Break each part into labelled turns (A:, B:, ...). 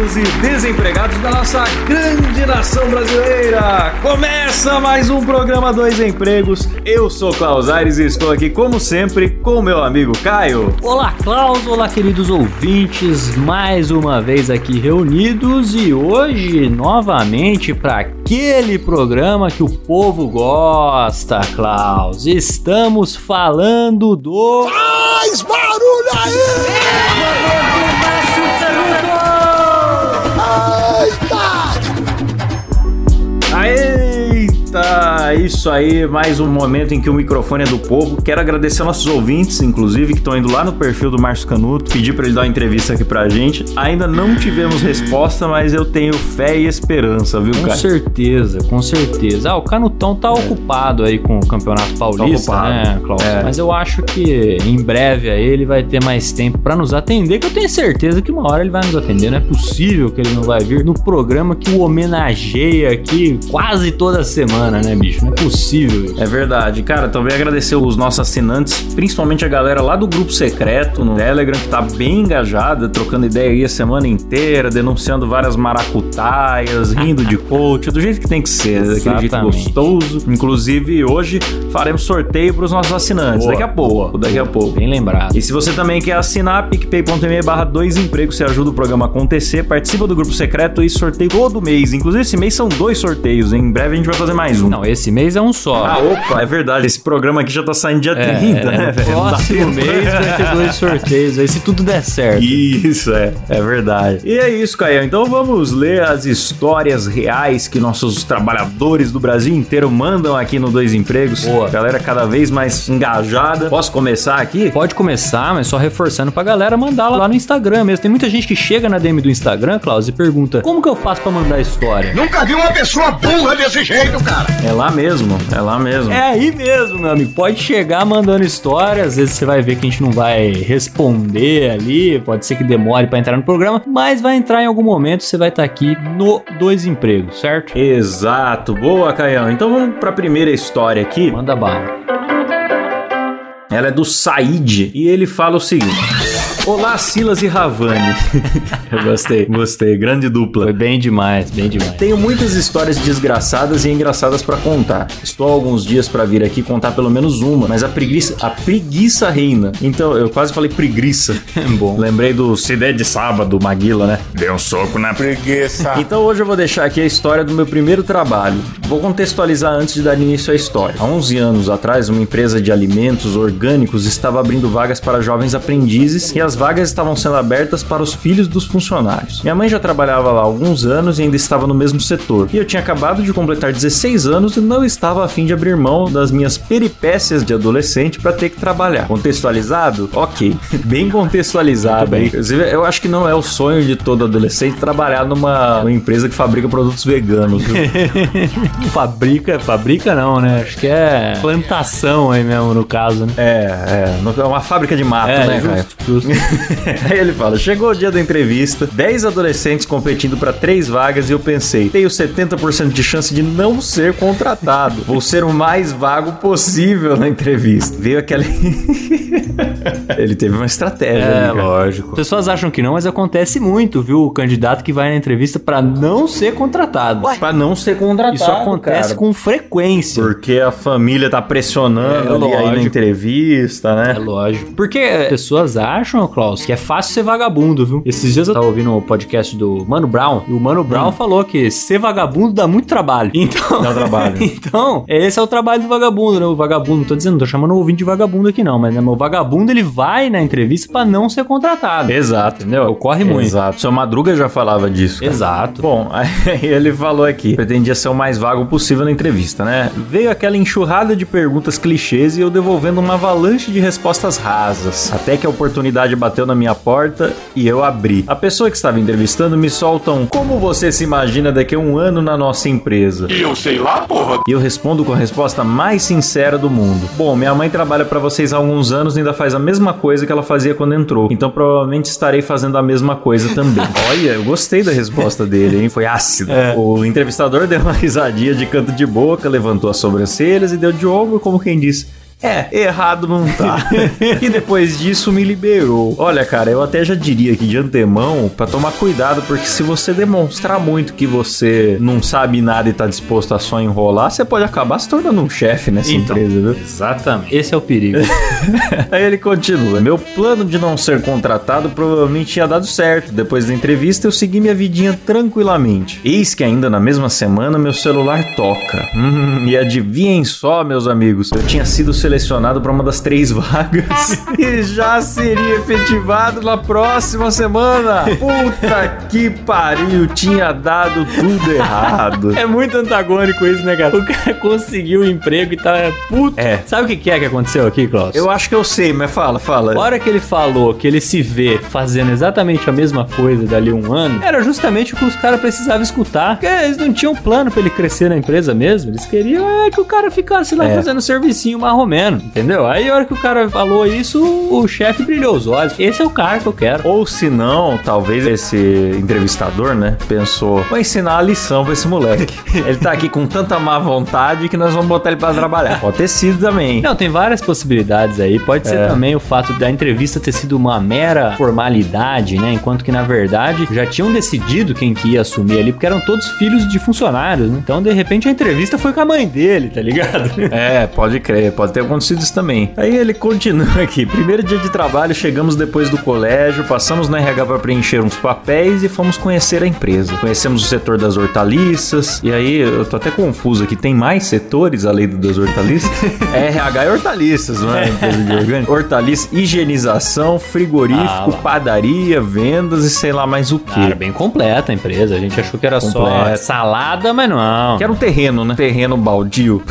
A: Empregados e desempregados da nossa grande nação brasileira! Começa mais um programa Dois Empregos. Eu sou Klaus Aires e estou aqui, como sempre, com o meu amigo Caio.
B: Olá, Klaus, olá, queridos ouvintes, mais uma vez aqui reunidos e hoje novamente para aquele programa que o povo gosta, Klaus. Estamos falando do.
C: Faz barulho aí!
A: Eita, isso aí, mais um momento em que o microfone é do povo. Quero agradecer nossos ouvintes, inclusive, que estão indo lá no perfil do Márcio Canuto, pedir para ele dar uma entrevista aqui pra gente. Ainda não tivemos resposta, mas eu tenho fé e esperança, viu,
B: Com
A: cara?
B: certeza, com certeza. Ah, o Canutão tá ocupado aí com o Campeonato Paulista,
A: ocupado.
B: né, Klaus?
A: É.
B: Mas eu acho que em breve aí ele vai ter mais tempo pra nos atender, que eu tenho certeza que uma hora ele vai nos atender. Não é possível que ele não vai vir no programa que o homenageia aqui quase toda semana, né, bicho? Não é possível isso.
A: É verdade. Cara, também agradecer os nossos assinantes, principalmente a galera lá do grupo secreto no Telegram, que tá bem engajada, trocando ideia aí a semana inteira, denunciando várias maracutaias, rindo de coach, do jeito que tem que ser, daquele jeito
B: Exatamente.
A: gostoso. Inclusive, hoje faremos sorteio pros nossos assinantes.
B: Boa,
A: daqui a pouco, daqui a pouco.
B: Bem lembrado.
A: E se você também quer assinar, picpay.me barra dois empregos, você ajuda o programa a acontecer, participa do grupo secreto e sorteio todo mês. Inclusive, esse mês são dois sorteios, hein? Em breve a gente vai fazer mais um.
B: Não, esse mês é um só.
A: Ah, opa, é verdade. Esse programa aqui já tá saindo dia
B: É,
A: 30,
B: é,
A: né, velho?
B: Próximo mês vai ter dois sorteios aí, se tudo der certo.
A: Isso, é, é verdade. E é isso, Caio. Então vamos ler as histórias reais que nossos trabalhadores do Brasil inteiro mandam aqui no Dois Empregos.
B: Boa.
A: Galera cada vez mais engajada. Posso começar aqui?
B: Pode começar, mas só reforçando pra galera mandar lá no Instagram mesmo. Tem muita gente que chega na DM do Instagram, Klaus, e pergunta: como que eu faço pra mandar a história?
C: Nunca vi uma pessoa burra desse jeito, cara!
A: É lá mesmo, é lá mesmo.
B: É aí mesmo, meu amigo. Pode chegar mandando história. Às vezes você vai ver que a gente não vai responder ali. Pode ser que demore pra entrar no programa, mas vai entrar em algum momento. Você vai estar aqui no Dois Empregos, certo?
A: Exato. Boa, Caião. Então vamos pra primeira história aqui.
B: Manda bala.
A: Ela é do Said e ele fala o seguinte: Olá, Silas e Ravani. Eu gostei, gostei. Grande dupla.
B: Foi bem demais, bem demais.
A: Tenho muitas histórias desgraçadas e engraçadas pra contar. Estou há alguns dias pra vir aqui contar pelo menos uma, mas a preguiça, a preguiça reina. Então, eu quase falei preguiça.
B: Bom.
A: Lembrei do der de sábado, Maguila, né? Deu um soco na
C: Preguiça!
A: então hoje eu vou deixar aqui a história do meu primeiro trabalho. Vou contextualizar antes de dar início à história. Há 11 anos atrás, uma empresa de alimentos orgânicos estava abrindo vagas para jovens aprendizes e as vagas estavam sendo abertas para os filhos dos funcionários. Minha mãe já trabalhava lá há alguns anos e ainda estava no mesmo setor. E eu tinha acabado de completar 16 anos e não estava a fim de abrir mão das minhas peripécias de adolescente para ter que trabalhar. Contextualizado? Ok. Bem contextualizado.
B: Bem.
A: Inclusive, eu acho que não é o sonho de todo adolescente trabalhar numa, numa empresa que fabrica produtos veganos. viu?
B: fabrica, fabrica não, né? Acho que é plantação aí mesmo no caso, né?
A: é, é. É uma fábrica de mato, né, Caio?
B: justo, justo.
A: Aí ele fala: chegou o dia da entrevista, 10 adolescentes competindo para três vagas e eu pensei, tenho 70% de chance de não ser contratado. Vou ser o mais vago possível na entrevista. Veio aquela. ele teve uma estratégia.
B: É,
A: ali,
B: lógico. As pessoas acham que não, mas acontece muito, viu? O candidato que vai na entrevista pra não ser contratado.
A: Pra não ser contratado.
B: Isso acontece
A: cara.
B: com frequência.
A: Porque a família tá pressionando
B: É,
A: ali aí na entrevista, né?
B: É lógico. Porque as pessoas acham, Klaus, que é fácil ser vagabundo, viu? Esses dias eu tava ouvindo o podcast do Mano Brown e o Mano Brown falou que ser vagabundo dá muito trabalho. Então.
A: Dá trabalho.
B: então, esse é o trabalho do vagabundo, né? O vagabundo, não tô dizendo, não tô chamando o ouvinte de vagabundo aqui não, mas né, o vagabundo ele vai na entrevista pra não ser contratado.
A: Exato.
B: Entendeu? Ocorre muito.
A: Exato. Seu Madruga já falava disso. cara.
B: Exato.
A: Bom, aí ele falou aqui, pretendia ser o mais vago possível na entrevista, né? Veio aquela enxurrada de perguntas clichês e eu devolvendo uma avalanche de respostas rasas. Até que a oportunidade bateu na minha porta e eu abri. A pessoa que estava entrevistando me solta um Como você se imagina daqui a um ano na nossa empresa?
C: E eu sei lá, porra.
A: E eu respondo com a resposta mais sincera do mundo. Bom, minha mãe trabalha para vocês há alguns anos e ainda faz a mesma coisa que ela fazia quando entrou. Então provavelmente estarei fazendo a mesma coisa também. Olha, eu gostei da resposta dele, hein? Foi ácido. O entrevistador deu uma risadinha de canto de boca, levantou as sobrancelhas e deu de ombro como quem disse. É, errado não tá. e depois disso me liberou. Olha, cara, eu até já diria aqui de antemão pra tomar cuidado, porque se você demonstrar muito que você não sabe nada e tá disposto a só enrolar, você pode acabar se tornando um chefe nessa
B: Então.
A: empresa, viu?
B: Exatamente. Esse é o perigo.
A: Aí ele continua: Meu plano de não ser contratado provavelmente tinha dado certo. Depois da entrevista, eu segui minha vidinha tranquilamente. Eis que ainda na mesma semana meu celular toca. Hum, e adivinhem só, meus amigos, eu tinha sido selecionado para uma das três vagas e já seria efetivado na próxima semana. Puta que pariu, tinha dado tudo errado.
B: É muito antagônico isso, né, cara? O cara conseguiu o emprego e tá puto.
A: É.
B: Sabe o que que é que aconteceu aqui, Klaus?
A: Eu acho que eu sei, mas fala, fala.
B: A hora que ele falou que ele se vê fazendo exatamente a mesma coisa dali um ano, era justamente o que os caras precisavam escutar. Porque eles não tinham plano pra ele crescer na empresa mesmo. Eles queriam é, que o cara ficasse lá
A: É.
B: fazendo servicinho marromeno, entendeu? Aí a hora que o cara falou isso, o chefe brilhou os olhos. Esse é o cara que eu quero.
A: Ou se não, talvez esse entrevistador, né, pensou, vou ensinar a lição pra esse moleque. ele tá aqui com tanta má vontade que nós vamos botar ele pra trabalhar. Pode ter sido também.
B: Não, tem várias possibilidades aí. Pode ser
A: É.
B: também o fato da entrevista ter sido uma mera formalidade, né? Enquanto que, na verdade, já tinham decidido quem que ia assumir ali, porque eram todos filhos de funcionários, né? Então, de repente, a entrevista foi com a mãe dele, tá ligado?
A: É, pode crer, pode ter acontecido isso também. Aí ele continua aqui. Primeiro dia de trabalho, chegamos depois do colégio, passamos no RH para preencher uns papéis e fomos conhecer a empresa. Conhecemos o setor das hortaliças. E aí, eu tô até confuso aqui, tem mais setores além das hortaliças? é RH e hortaliças, não é? Empresa de orgânico. Hortaliça, higienização, frigorífico,
B: Ah,
A: padaria, vendas e sei lá mais o que.
B: Cara, bem completa a empresa. A gente achou que era só
A: Completa.
B: salada, mas não.
A: Que era um terreno, né? Terreno baldio.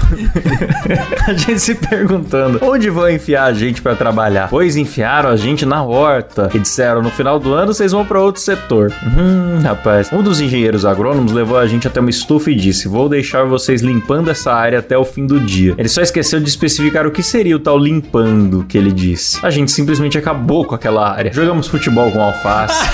A: a gente se perguntando, onde vão enfiar a gente pra trabalhar? Pois enfiaram a gente na horta. E disseram, no final do ano vocês vão pra outro setor. Hum, rapaz. Um dos engenheiros agrônomos levou a gente até uma estufa e disse, vou deixar vocês limpando essa área até o fim do dia. Ele só esqueceu de especificar o que seria o tal limpando que ele disse. A gente simplesmente acabou com aquela área. Jogamos futebol com alface.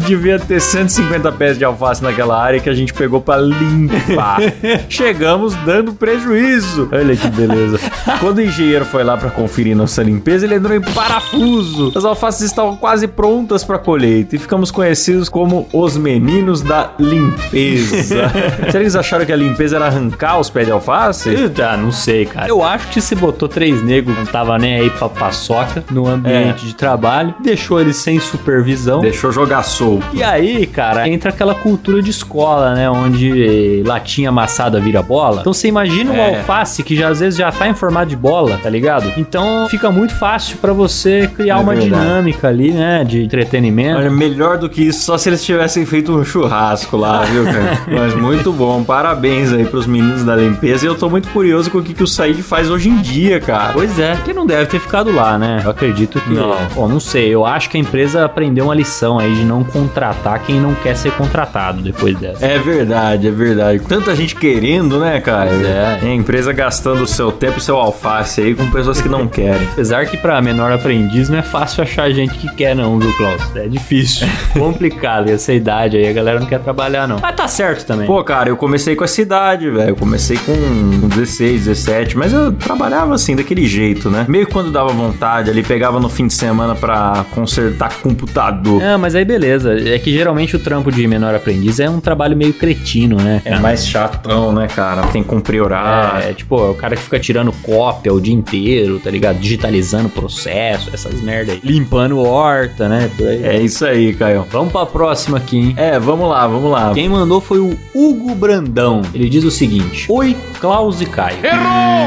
A: Devia ter 150 pés de alface naquela área que a gente pegou pra limpar. Chegamos dando prejuízo. Olha que beleza. Quando o engenheiro foi lá pra conferir nossa limpeza, ele entrou em parafuso. As alfaces estavam quase prontas pra colheita e ficamos conhecidos como os meninos da limpeza. Será que eles acharam que a limpeza era arrancar os pés de alface?
B: Ah, não sei, cara. Eu acho que se botou três negros, não tava nem aí pra paçoca no ambiente de trabalho, deixou eles sem supervisão.
A: Deixou jogar solto.
B: E aí, cara, entra aquela cultura de escola, né? Onde latinha amassada vira bola. Então você imagina um
A: É.
B: alface que já às vezes já tá em formato de bola, tá ligado? Então fica muito fácil pra você criar
A: É
B: uma
A: verdade.
B: dinâmica ali, né? De entretenimento.
A: Olha, melhor do que isso, só se eles tivessem feito um churrasco lá, viu, cara? Mas muito bom, parabéns aí pros meninos da limpeza. E eu tô muito curioso com o que, que o Said faz hoje em dia, cara.
B: Pois é, que não deve ter ficado lá, né? Eu acredito que.
A: Não.
B: Bom, não sei. Eu acho que a empresa aprendeu uma lição aí de não contratar quem não quer ser contratado depois dessa.
A: É verdade, é verdade. Tanta gente querendo, né, cara?
B: Pois é.
A: E a empresa gastando o seu tempo e seu alface aí com pessoas que não querem.
B: Apesar que pra menor aprendiz não é fácil achar gente que quer, não, viu, Klaus? É difícil. Complicado. E essa idade aí a galera não quer trabalhar, não. Mas tá certo também.
A: Pô, cara, eu comecei com essa idade, velho. Eu comecei com 16, 17, mas eu trabalhava assim, daquele jeito, né? Meio quando dava vontade ali, pegava no fim de semana pra consertar computador.
B: Ah, mas aí beleza. É que geralmente o trampo de menor aprendiz é um trabalho meio cretino, né?
A: É mais chatão, né, cara? Tem que cumprir horário.
B: É, tipo, é o cara que fica tirando cópia o dia inteiro, tá ligado? Digitalizando o processo, essas merda aí. Limpando horta, né?
A: É isso aí, Caio.
B: Vamos pra próxima aqui, hein?
A: É, vamos lá, vamos lá.
B: Quem mandou foi o Hugo Brandão. Ele diz o seguinte: Oi, Klaus e Caio.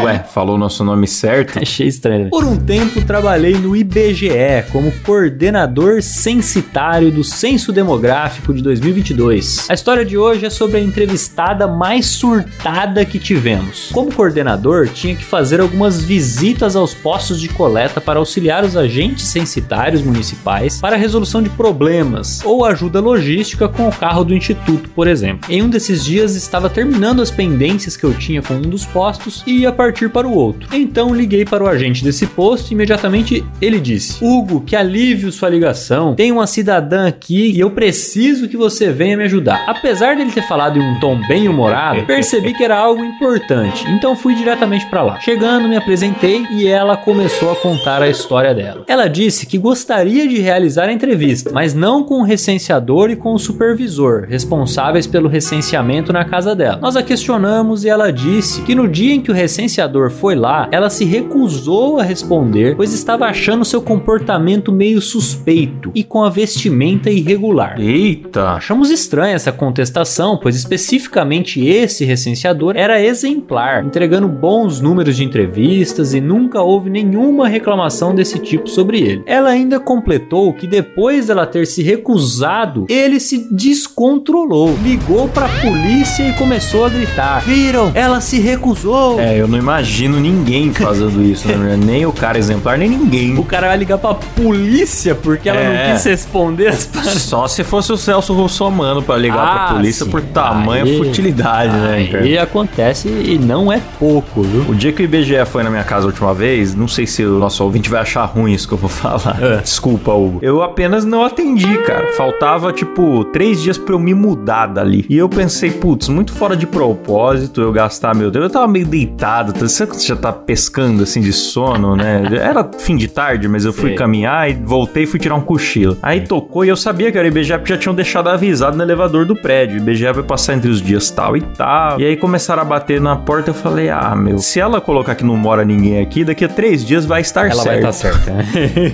A: Ué, falou nosso nome certo?
B: Achei estranho. né? Por um tempo trabalhei no IBGE como coordenador censitário do Censo Demográfico de 2022. A história de hoje é sobre a entrevistada mais surtada que tivemos. Como coordenador coordenador tinha que fazer algumas visitas aos postos de coleta para auxiliar os agentes censitários municipais para a resolução de problemas ou ajuda logística com o carro do instituto, por exemplo. Em um desses dias estava terminando as pendências que eu tinha com um dos postos e ia partir para o outro. Então liguei para o agente desse posto e imediatamente ele disse: Hugo, que alívio sua ligação. Tem uma cidadã aqui e eu preciso que você venha me ajudar. Apesar dele ter falado em um tom bem humorado, percebi que era algo importante, então fui diretamente para lá. Chegando, me apresentei e ela começou a contar a história dela. Ela disse que gostaria de realizar a entrevista, mas não com o recenseador e com o supervisor, responsáveis pelo recenseamento na casa dela. Nós a questionamos e ela disse que no dia em que o recenseador foi lá, ela se recusou a responder, pois estava achando seu comportamento meio suspeito e com a vestimenta irregular.
A: Eita!
B: Achamos estranha essa contestação, pois especificamente esse recenseador era exemplar, entregando bons números de entrevistas e nunca houve nenhuma reclamação desse tipo sobre ele. Ela ainda completou que depois dela ter se recusado, ele se descontrolou, ligou pra polícia e começou a gritar: Viram? Ela se recusou!
A: É, eu não imagino ninguém fazendo isso, né? nem o cara exemplar, nem ninguém.
B: O cara vai ligar pra polícia porque ela
A: É.
B: não quis responder as.
A: Só se fosse o Celso Russomano pra ligar
B: Ah,
A: pra polícia
B: sim.
A: por tamanha
B: Aí-
A: futilidade, né, cara?
B: E acontece e não é pouco, viu?
A: O dia que o IBGE foi na minha casa a última vez, não sei se o nosso ouvinte vai achar ruim isso que eu vou falar.
B: É.
A: Desculpa, Hugo. Eu apenas não atendi, cara. Faltava, tipo, três dias pra eu me mudar dali. E eu pensei, putz, muito fora de propósito eu gastar meu tempo. Eu tava meio deitado, sabe quando você já tá pescando assim de sono, né? Era fim de tarde, mas eu fui
B: Sei.
A: caminhar e voltei e fui tirar um cochilo. Aí tocou e eu sabia que era o IBGE porque já tinham deixado avisado no elevador do prédio. O IBGE vai passar entre os dias tal e tal. E aí começaram a bater na porta. Eu falei, ah, meu, se ela colocar que não mora ninguém aqui, daqui a três dias vai estar
B: Ela vai
A: certo.
B: estar certa. né?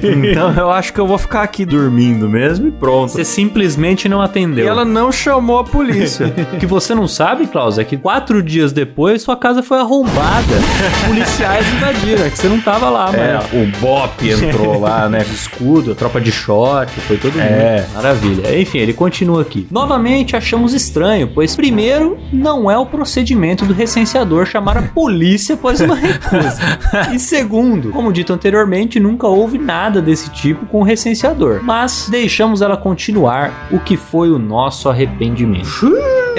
A: Então eu acho que eu vou ficar aqui dormindo mesmo e pronto.
B: Você simplesmente não
A: E
B: atendeu.
A: ela não chamou a polícia.
B: O que você não sabe, Klaus, é que quatro dias depois sua casa foi arrombada. Policiais invadiram, é que você não tava lá,
A: é,
B: mano.
A: o Bop entrou lá, né?
B: Escudo, a tropa de short, foi todo mundo.
A: É.
B: Maravilha. Enfim, ele continua aqui. Novamente achamos estranho, pois primeiro, não é o procedimento do recenseador chamar a polícia após uma recusa. E segundo, como dito anteriormente, nunca houve nada desse tipo com o recenseador. Mas deixamos ela continuar, o que foi o nosso arrependimento.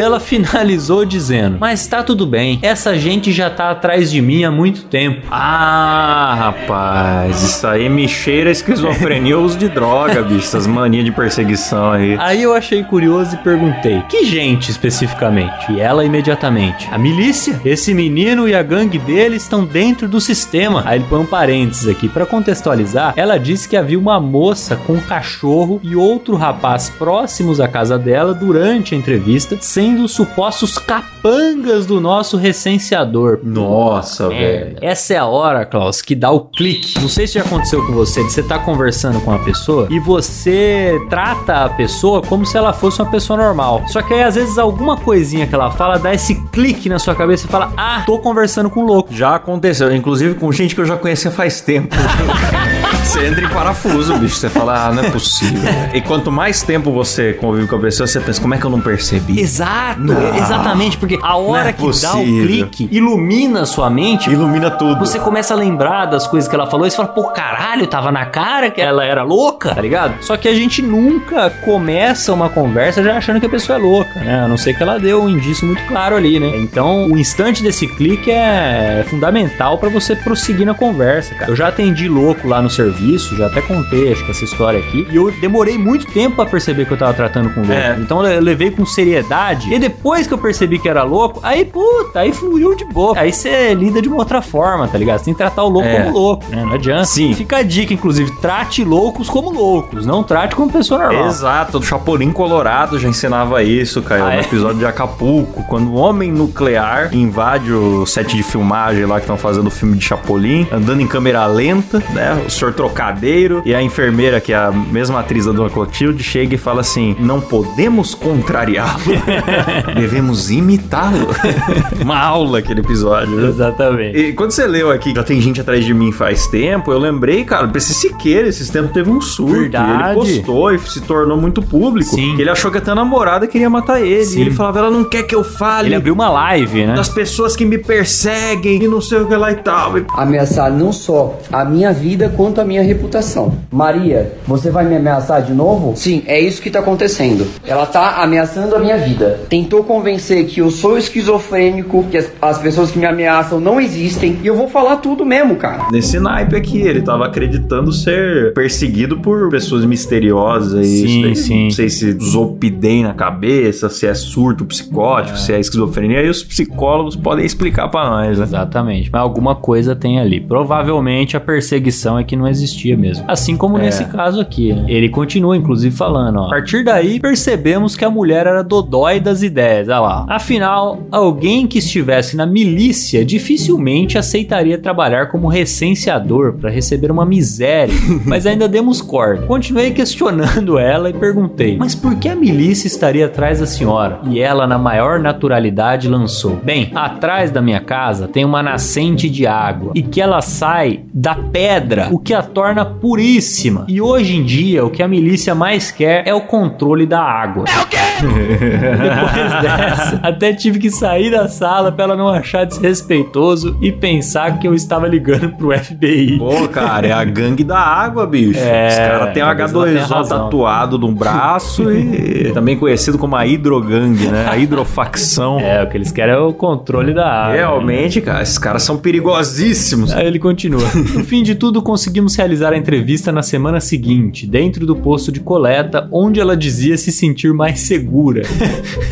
B: Ela finalizou dizendo: Mas tá tudo bem, essa gente já tá atrás de mim há muito tempo.
A: Ah, rapaz, isso aí me cheira a esquizofrenia uso de droga, bicho. Essas manias de perseguição aí.
B: Aí eu achei curioso e perguntei: Que gente especificamente? E ela imediatamente: A milícia? Esse menino e a gangue dele estão dentro do sistema. Aí ele põe um parênteses aqui. Pra contextualizar, ela disse que havia uma moça com um cachorro e outro rapaz próximos à casa dela durante a entrevista, sendo os supostos capangas do nosso recenseador.
A: Nossa,
B: É, essa é a hora, Klaus, que dá o clique. Não sei se já aconteceu com você, de você tá conversando com uma pessoa e você trata a pessoa como se ela fosse uma pessoa normal. Só que aí, às vezes, alguma coisinha que ela fala dá esse clique na sua cabeça e fala: Ah, tô conversando com um louco.
A: Já aconteceu, inclusive com gente que eu já conhecia faz tempo. Você entra em parafuso, bicho. Você fala, ah, não é possível. E quanto mais tempo você convive com a pessoa, você pensa, como é que eu não percebi?
B: Exato,
A: Não.
B: exatamente, porque a hora
A: é
B: que dá o
A: possível.
B: clique ilumina a sua mente.
A: Ilumina tudo.
B: Você começa a lembrar das coisas que ela falou e você fala, pô, caralho, tava na cara que ela era louca, tá ligado? Só que a gente nunca começa uma conversa já achando que a pessoa é louca, né? A não ser que ela deu um indício muito claro ali, né? Então, o instante desse clique é fundamental pra você prosseguir na conversa, cara. Eu já atendi louco lá no serviço, já até contei, acho que essa história aqui, e eu demorei muito tempo pra perceber que eu tava tratando com louco.
A: É.
B: Então, eu levei com seriedade, e depois que eu percebi que era louco, aí, puta, aí fluiu de boa. Aí você lida de uma outra forma, tá ligado? Você tem que tratar o louco
A: É.
B: como louco, né? Não adianta.
A: Sim.
B: Fica a dica, inclusive, trate loucos como loucos, não trate como pessoa normal.
A: Exato, o Chapolin Colorado já ensinava isso, Caio,
B: Ah,
A: no
B: é?
A: episódio de Acapulco, quando o homem nuclear invade o set de filmagem lá que estão fazendo o filme de Chapolin, andando em câmera lenta, né? O senhor trocadeiro. E a enfermeira, que é a mesma atriz da Dona Clotilde, chega e fala assim: Não podemos contrariá-lo, devemos imitá-lo. Uma aula aquele episódio. né?
B: Exatamente.
A: E quando você leu aqui, já tem gente atrás de mim faz tempo, eu lembrei, cara, pra esse Siqueira, esses tempos teve um surto.
B: Verdade.
A: Ele postou e se tornou muito público.
B: Sim.
A: Que ele achou que até a namorada queria matar ele.
B: Sim.
A: E ele falava, ela não quer que eu fale
B: Ele abriu uma live, né?
A: das pessoas que me perseguem e não sei o que lá e tal.
D: Ameaçar não só a minha vida quanto a minha reputação. Maria, você vai me ameaçar de novo? Sim, é isso que tá acontecendo. Ela tá ameaçando a minha vida. Tentou convencer que eu sou esquizofrênico, que as, as pessoas que me ameaçam não existem, e eu vou falar tudo mesmo, cara.
A: Nesse naipe aqui, ele tava acreditando ser perseguido por pessoas misteriosas. E
B: Sim,
A: daí,
B: sim.
A: Não sei se zopidem na cabeça, se é surto psicótico, se é esquizofrenia. E os psicólogos podem explicar pra nós, né?
B: Exatamente, mas alguma coisa tem ali. Provavelmente a perseguição é que não existia mesmo. Assim como
A: É.
B: nesse caso aqui. né? Ele continua, inclusive, falando: ó. A partir daí, percebemos que a mulher era dodói das ideias. Olha lá. Afinal, alguém que estivesse na milícia dificilmente aceitaria trabalhar como recenseador para receber uma miséria. mas ainda demos corda. Continuei questionando ela e perguntei: Mas por que a milícia estaria atrás da senhora? E ela, na maior naturalidade, lançou: Bem, atrás da minha casa tem uma nascente de água e que ela sai da pedra, o que a torna puríssima. E hoje em dia, o que a milícia mais quer é o controle da água. É o quê? Depois dessa, até tive que sair da sala pra ela não achar desrespeitoso e pensar que eu estava ligando pro FBI.
A: Pô, cara, é a gangue da água, bicho.
B: É,
A: Os caras têm um
B: talvez ela tenha
A: H2O
B: razão.
A: tatuado no braço e também conhecido como a hidrogangue, né? A hidrofacção.
B: É, o que eles querem é o controle da água.
A: Realmente, cara, esses caras são perigosíssimos.
B: Aí ele continua. No fim de tudo, conseguimos realizar a entrevista na semana seguinte, dentro do posto de coleta, onde ela dizia se sentir mais segura.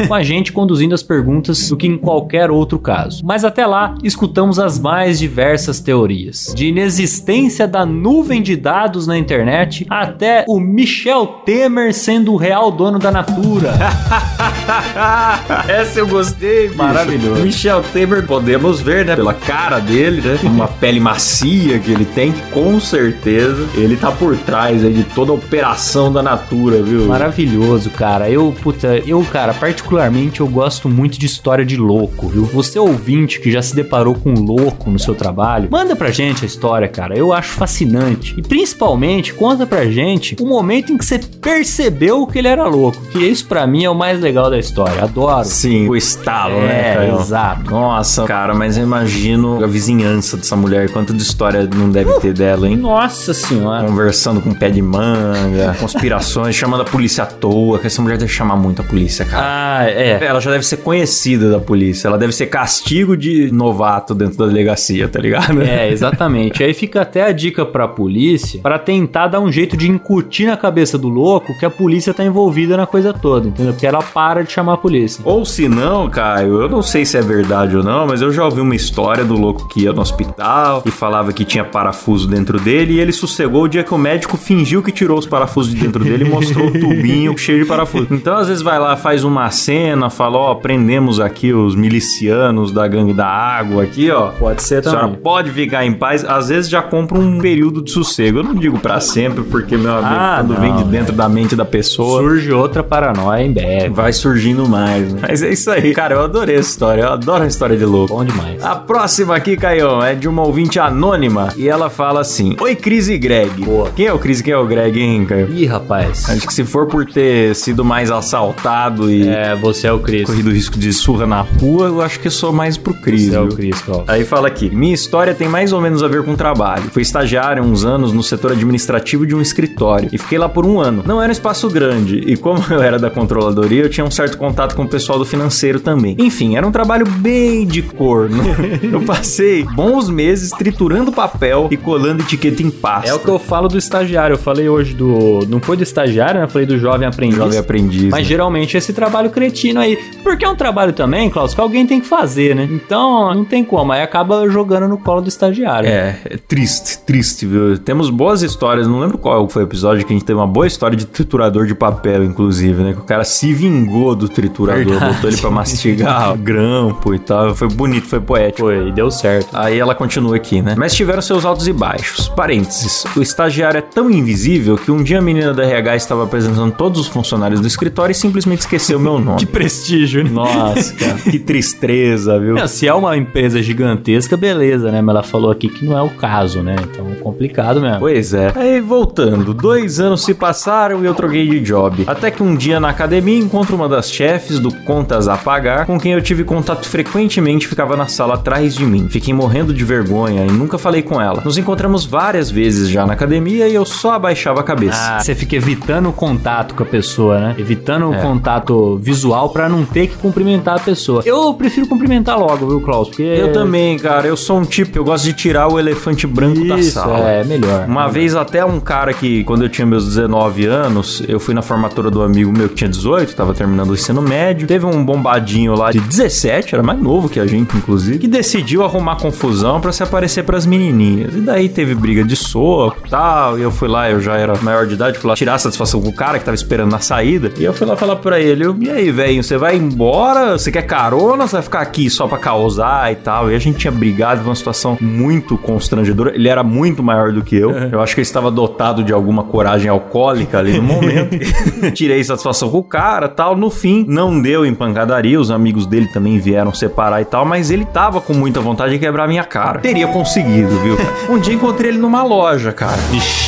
B: Com a gente conduzindo as perguntas do que em qualquer outro caso. Mas até lá, escutamos as mais diversas teorias. De inexistência da nuvem de dados na internet, até o Michel Temer sendo o real dono da Natura.
A: Essa eu gostei, bicho.
B: Maravilhoso.
A: Michel Temer, podemos ver, né? Pela cara dele, né? Uma pele macia que ele tem, que com certeza ele tá por trás aí de toda a operação da Natura, viu?
B: Maravilhoso, cara. Eu, puta, eu, cara, particularmente eu gosto muito de história de louco, viu? Você ouvinte que já se deparou com um louco no seu trabalho, manda pra gente a história, cara. Eu acho fascinante. E principalmente, conta pra gente o momento em que você percebeu que ele era louco. Que isso pra mim é o mais legal da história. Adoro.
A: Sim, o estalo, né,
B: É,
A: Caio?
B: exato.
A: Nossa, cara, mas eu imagino a vizinhança dessa mulher, quanto de história não deve ter dela, hein?
B: Nossa senhora.
A: Conversando com pé de manga, conspirações, chamando a polícia à toa, que essa mulher deve chamar muito a polícia, cara.
B: Ah, é.
A: Ela já deve ser conhecida da polícia, ela deve ser castigo de novato dentro da delegacia, tá ligado?
B: É, exatamente. Aí fica até a dica pra polícia para tentar dar um jeito de incutir na cabeça do louco que a polícia tá envolvida na coisa toda, entendeu? Porque ela para de chamar a polícia.
A: Ou se não, Caio, eu não sei se é verdade ou não, mas eu já ouvi uma história do louco que ia no hospital e falava que tinha parafuso dentro dele e ele sossegou o dia que o médico fingiu que tirou os parafusos de dentro dele e mostrou o tubinho cheio de parafuso. Então, às vezes, vai lá, faz uma cena, fala, ó, prendemos aqui os milicianos da gangue da água aqui, ó.
B: Pode ser
A: A senhora
B: também.
A: pode ficar em paz. Às vezes já compra um período de sossego. Eu não digo pra sempre, porque, meu amigo,
B: Ah,
A: quando
B: não,
A: vem de dentro da mente da pessoa,
B: Surge outra paranoia em breve.
A: vai surgindo mais. né? Mas é isso aí. Cara, eu adorei essa história. Eu adoro a história de louco.
B: Bom demais.
A: A próxima aqui, Caio, é de uma ouvinte anônima. E ela fala assim: Oi, Cris e Greg.
B: Boa.
A: Quem é o Cris e quem é o Greg, hein, Caio?
B: Ih, rapaz.
A: Acho que se for por ter sido mais assaltado e
B: É, você é o Cris.
A: corrido risco de surra na rua, eu acho que eu sou mais pro Cris.
B: Você é o
A: viu?
B: Cris, Cláudio.
A: Aí fala aqui: minha história tem mais ou menos a ver com trabalho. Fui estagiário há uns anos no setor administrativo de um escritório e fiquei lá por um ano. Não era um espaço grande e, como eu era da controladoria, eu tinha um certo contato com o pessoal do financeiro também. Enfim, era um trabalho bem de corno. eu passei bons meses triturando papel e colando etiqueta em pasta.
B: É o que eu falo do estagiário. Eu falei hoje do. Não foi do estagiário, né? Eu falei do jovem aprendiz.
A: Jovem aprendiz.
B: Mas
A: né?
B: geralmente esse trabalho cretino aí. Porque é um trabalho também, Klaus, que alguém tem que fazer, né? Então não tem como. Aí acaba jogando no colo do estagiário.
A: É, é triste, triste, viu? Temos boas histórias, não lembro qual foi o episódio que a gente teve uma boa história de triturador de papel, inclusive, né? Que o cara se vingou do triturador,
B: Verdade.
A: botou ele pra mastigar grampo e tal. Foi bonito, foi poético.
B: Foi, e deu certo.
A: Aí ela continua aqui, né? Mas tiveram seus altos e baixos. Parênteses. O estagiário é tão invisível que um dia a menina da RH estava apresentando todos os funcionários do escritório e simplesmente esqueceu meu nome.
B: Que prestígio, né?
A: Nossa, cara, que tristeza, viu?
B: Não, se é uma empresa gigantesca, beleza, né? Mas ela falou aqui que não é o caso, né? Então, complicado mesmo.
A: Pois é. Aí, voltando, dois anos se passaram e eu troquei de job. Até que um dia na academia encontro uma das chefes do Contas a Pagar, com quem eu tive contato frequentemente ficava na sala atrás de mim. Fiquei morrendo de vergonha e nunca falei com ela. Nos encontramos várias vezes já na academia e eu só abaixava a cabeça.
B: Ah, você fica evitando o contato com a pessoa, né? Evitando
A: É.
B: o contato visual pra não ter que cumprimentar a pessoa. Eu prefiro cumprimentar logo, viu, Klaus? Porque
A: Eu também, cara. Eu sou um tipo que eu gosto de tirar o elefante branco da
B: Isso,
A: sala.
B: é melhor.
A: Uma vez até um cara que, quando eu tinha meus 19 anos, eu fui na formatura do amigo meu que tinha 18, tava terminando o ensino médio. Teve um bombadinho lá de 17, era mais novo que a gente, inclusive, que decidiu arrumar confusão pra se aparecer pras menininhas. E daí teve briga de soco e tal. E eu fui lá, eu já era maior de idade, fui lá tirar satisfação com o cara que tava esperando na saída. E eu fui lá falar pra ele: eu, E aí, velho, você vai embora? Você quer carona? Você vai ficar aqui só pra causar e tal? E a gente tinha brigado, uma situação muito constrangedora. Ele era muito maior do que eu. Eu acho que ele estava dotado de alguma coragem alcoólica ali no momento. Tirei satisfação com o cara tal. No fim, não deu em pancadaria. Os amigos dele também vieram separar e tal. Mas ele tava com muita vontade de quebrar minha cara. Teria conseguido, viu? Um dia encontrei ele numa loja, cara.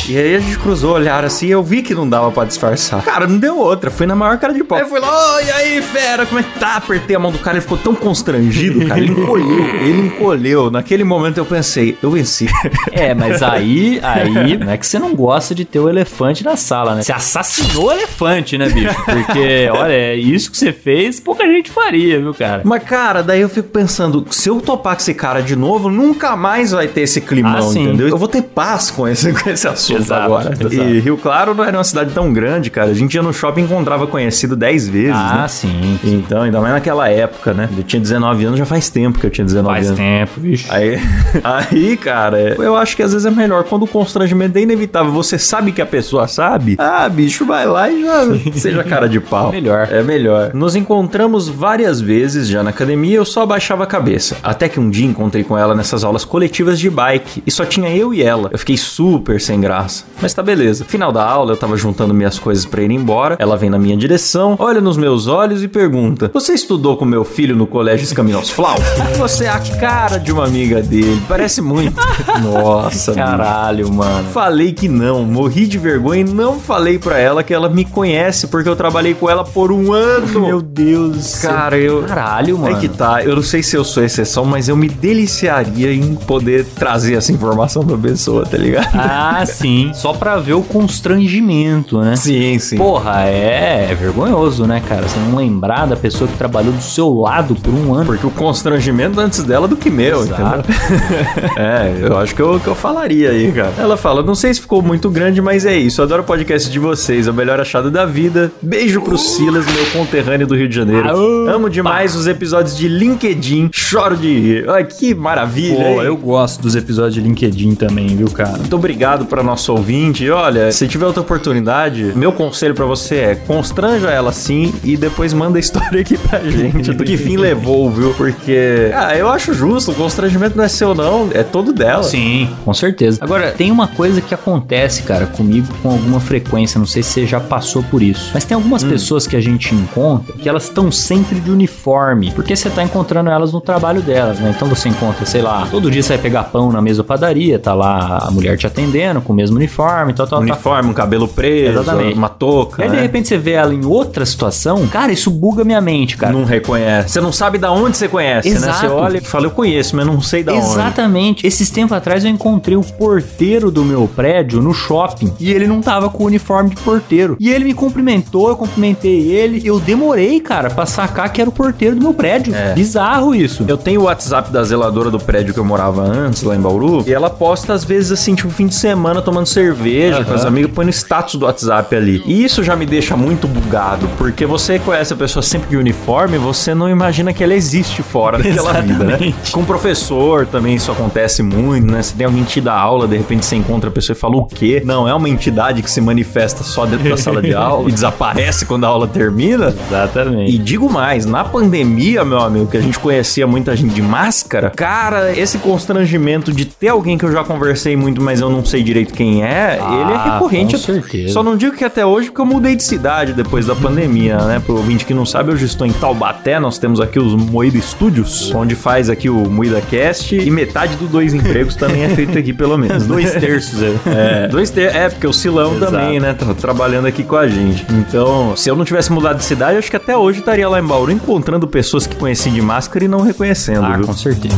A: E aí a gente cruzou o olhar assim eu vi que não dava pra disfarçar. Cara, não deu outra. Fui na maior cara de pau. Aí eu fui lá, oi, e aí, fera, como é que tá? Apertei a mão do cara, ele ficou tão constrangido, cara. Ele encolheu. Ele encolheu. Naquele momento eu pensei, eu venci.
B: É, mas aí, aí, não é que você não gosta de ter o elefante na sala, né? Você assassinou o elefante, né, bicho? Porque, olha, é isso que você fez, pouca gente faria, viu, cara?
A: Mas, cara, daí eu fico pensando, se eu topar com esse cara de novo, nunca mais vai ter esse climão,
B: Ah,
A: entendeu? Eu vou ter paz com esse, com esse assunto
B: Exato,
A: agora.
B: exato.
A: E Rio Claro não era uma cidade tão grande, cara. A gente ia no shopping e encontrava conhecido 10 vezes,
B: Ah,
A: né?
B: sim.
A: Então, ainda mais naquela época, né? Eu tinha 19 anos, já faz tempo que eu tinha 19
B: Faz
A: anos.
B: tempo, bicho.
A: Aí, aí, cara, eu acho que às vezes é melhor. Quando o constrangimento é inevitável, você sabe que a pessoa sabe. Ah, bicho, vai lá e já seja cara de pau.
B: Melhor.
A: É melhor. Nos encontramos várias vezes já na academia, eu só abaixava a cabeça. Até que um dia encontrei com ela nessas aulas coletivas de bike e só tinha eu e ela. Eu fiquei super sem graça. Mas tá beleza. Final da aula, eu tava juntando minhas coisas pra ir embora. Ela vem na minha direção, olha nos meus olhos e pergunta: Você estudou com meu filho no colégio Escaminos Flau? Você é a cara de uma amiga dele. Parece muito. Nossa.
B: Caralho, mano.
A: Falei que não, morri de vergonha e não falei pra ela que ela me conhece porque eu trabalhei com ela por um ano.
B: Meu Deus.
A: Cara, eu.
B: Caralho, mano.
A: Aí que tá, eu não sei se eu sou exceção, mas eu me deliciaria em poder trazer essa informação pra pessoa, tá ligado?
B: Ah, sim. Só pra ver o constrangimento, né?
A: Sim, sim.
B: Porra, é, é vergonhoso, né, cara? Você não lembrar da pessoa que trabalhou do seu lado por um ano.
A: Porque o constrangimento antes dela do que meu,
B: Exato.
A: entendeu? é, eu acho que eu, que eu falaria aí, cara. Ela fala, não sei se ficou muito grande, mas é isso. Adoro o podcast de vocês, é o melhor achado da vida. Beijo pro Silas, meu conterrâneo do Rio de Janeiro. Amo demais os episódios de LinkedIn. Choro de rir. Ai, que maravilha.
B: Pô,
A: hein?
B: eu gosto dos episódios de LinkedIn também, viu, cara?
A: Muito obrigado para nosso ouvinte. E Olha, se tiver outra oportunidade, meu conselho pra você é constranja ela sim e depois manda a história aqui pra gente do que fim levou, viu? Porque, ah, eu acho justo, o constrangimento não é seu não, é todo dela.
B: Sim, com certeza. Agora, tem uma coisa que acontece, cara, comigo com alguma frequência, não sei se você já passou por isso, mas tem algumas pessoas que a gente encontra que elas estão sempre de uniforme, porque você tá encontrando elas no trabalho delas, né? Então você encontra, sei lá, todo dia você vai pegar pão na mesa da padaria, tá lá a mulher te atendendo com o mesmo uniforme, tal, tal, tal.
A: Uniforme, um cabelo preso,
B: Exatamente.
A: uma touca,
B: E aí, de
A: né?
B: repente, você vê ela em outra situação, cara, isso buga minha mente, cara.
A: Não reconhece. Você não sabe da onde você conhece, né?
B: Exato.
A: Você olha e fala, eu conheço, mas não sei da onde.
B: Exatamente. Esses tempos atrás eu encontrei o porteiro do meu prédio no shopping e ele não tava com o uniforme de porteiro. E ele me cumprimentou, eu cumprimentei ele. Eu demorei, cara, pra sacar que era o porteiro do meu prédio.
A: É.
B: Bizarro isso.
A: Eu tenho o WhatsApp da zeladora do prédio que eu morava antes, lá em Bauru, e ela posta às vezes assim, tipo, fim de semana tomando cerveja com as amigas, põe no status do WhatsApp ali. E isso já me deixa muito bugado, porque você conhece a pessoa sempre de uniforme, você não imagina que ela existe fora daquela vida, né? Com professor também isso acontece muito, né? Você tem alguém que te dá aula, de repente você encontra a pessoa e fala o quê? Não, é uma entidade que se manifesta só dentro da sala de aula e desaparece quando a aula termina.
B: Exatamente.
A: E digo mais, na pandemia, meu amigo, que a gente conhecia muita gente de máscara, cara, esse constrangimento de ter alguém que eu já conversei muito, mas eu não sei direito quem é, ele é
B: Ah,
A: recorrente.
B: com certeza.
A: Só não digo que até hoje, porque eu mudei de cidade depois da pandemia, né? Pro ouvinte que não sabe, hoje estou em Taubaté, nós temos aqui os Moída Studios, onde faz aqui o Moída Cast, e metade dos dois empregos também é feito aqui, pelo menos.
B: Dois terços. é.
A: É, dois ter é, porque o Silão
B: Exato.
A: também, né, tá trabalhando aqui com a gente. Então, se eu não tivesse mudado de cidade, acho que até hoje estaria lá em Bauru encontrando pessoas que conheci de máscara e não reconhecendo,
B: Ah,
A: viu?
B: com certeza.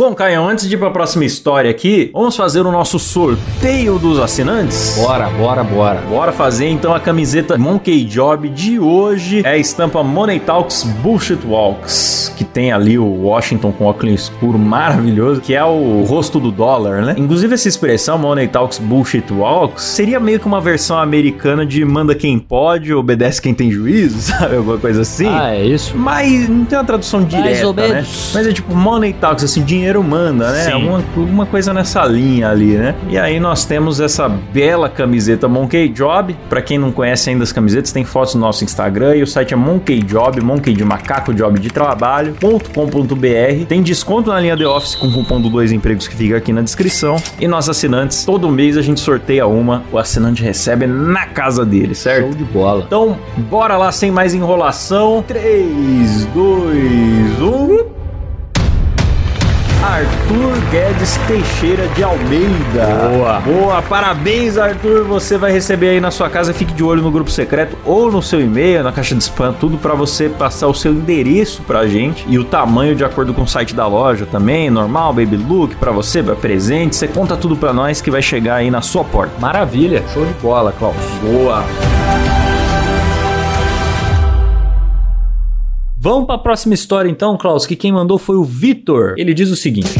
A: Bom, Caio, antes de ir pra próxima história aqui, vamos fazer o nosso sorteio dos assinantes?
B: Bora, bora, bora.
A: Bora fazer então a camiseta Monkey Job de hoje. É a estampa Money Talks Bullshit Walks, que tem ali o Washington com óculos escuro maravilhoso, que é o rosto do dólar, né? Inclusive essa expressão Money Talks Bullshit Walks seria meio que uma versão americana de manda quem pode, obedece quem tem juízo, sabe? Alguma coisa assim.
B: Ah, é isso?
A: Mas não tem uma tradução direta, né? Mas é tipo money talks, assim, dinheiro manda, né? Alguma, alguma coisa nessa linha ali, né? E aí nós temos essa bela camiseta Monkey Job. Pra quem não conhece ainda as camisetas, tem fotos no nosso Instagram e o site é Monkey Job, Monkey de macaco, job de trabalho.com.br. Tem desconto na linha The Office com o cupom do dois empregos que fica aqui na descrição. E nós assinantes, todo mês a gente sorteia uma, o assinante recebe na casa dele, certo?
B: Show de bola.
A: Então, bora lá sem mais enrolação. 3, 2, 1. Arthur Guedes Teixeira de Almeida.
B: Boa.
A: Boa, parabéns, Arthur. Você vai receber aí na sua casa. Fique de olho no grupo secreto ou no seu e-mail, na caixa de spam, tudo pra você passar o seu endereço pra gente e o tamanho de acordo com o site da loja também, normal, baby look pra você, pra presente. Você conta tudo pra nós que vai chegar aí na sua porta.
B: Maravilha. Show de bola, Klaus.
A: Boa.
B: Vamos para a próxima história então, Klaus, que quem mandou foi o Vitor. Ele diz o seguinte: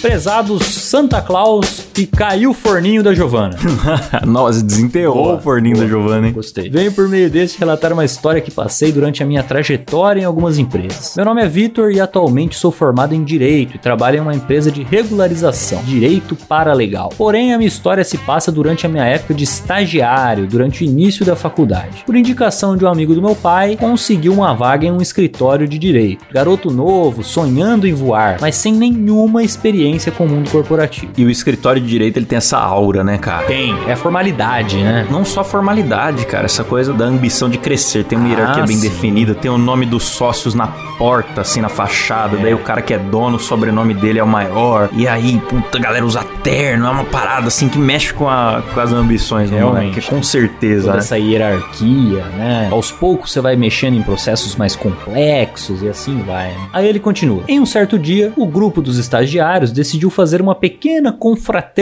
B: Prezados Santa Claus caiu o forninho da Giovana.
A: Nossa, desenterrou
B: Boa,
A: o forninho
B: boa.
A: da Giovanna, hein?
B: Gostei. Venho por meio deste relatar uma história que passei durante a minha trajetória em algumas empresas. Meu nome é Vitor e atualmente sou formado em Direito e trabalho em uma empresa de regularização, Direito Paralegal. Porém, a minha história se passa durante a minha época de estagiário, durante o início da faculdade. Por indicação de um amigo do meu pai, consegui uma vaga em um escritório de Direito. Garoto novo, sonhando em voar, mas sem nenhuma experiência com o mundo corporativo.
A: E o escritório de direito, ele tem essa aura, né, cara?
B: Tem, é formalidade, né?
A: Não só formalidade, cara, essa coisa da ambição de crescer. Tem uma
B: Ah,
A: hierarquia bem
B: sim.
A: definida, tem o nome dos sócios na porta, assim, na fachada. Daí o cara que é dono, o sobrenome dele é o maior. E aí, puta, galera usa terno. É uma parada, assim, que mexe com, a- com as ambições
B: Realmente.
A: moleque. Com certeza,
B: toda
A: né?
B: essa hierarquia, né? Aos poucos você vai mexendo em processos mais complexos e assim vai. né? Aí ele continua. Em um certo dia, o grupo dos estagiários decidiu fazer uma pequena confraternização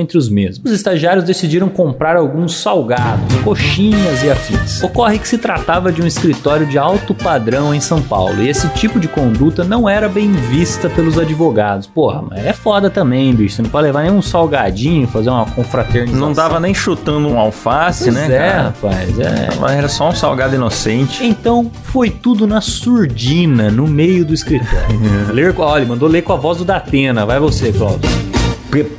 B: entre os mesmos. Os estagiários decidiram comprar alguns salgados, coxinhas e afins. Ocorre que se tratava de um escritório de alto padrão em São Paulo e esse tipo de conduta não era bem vista pelos advogados. Porra, mas é foda também, bicho. Você não pode levar nenhum salgadinho, fazer uma confraternização.
A: Não dava nem chutando um alface,
B: Pois
A: né,
B: é,
A: cara?
B: rapaz, é.
A: Mas Era só um salgado inocente.
B: Então foi tudo na surdina, no meio do escritório. ler, olha, mandou ler com a voz do Datena. Vai você, Cláudio.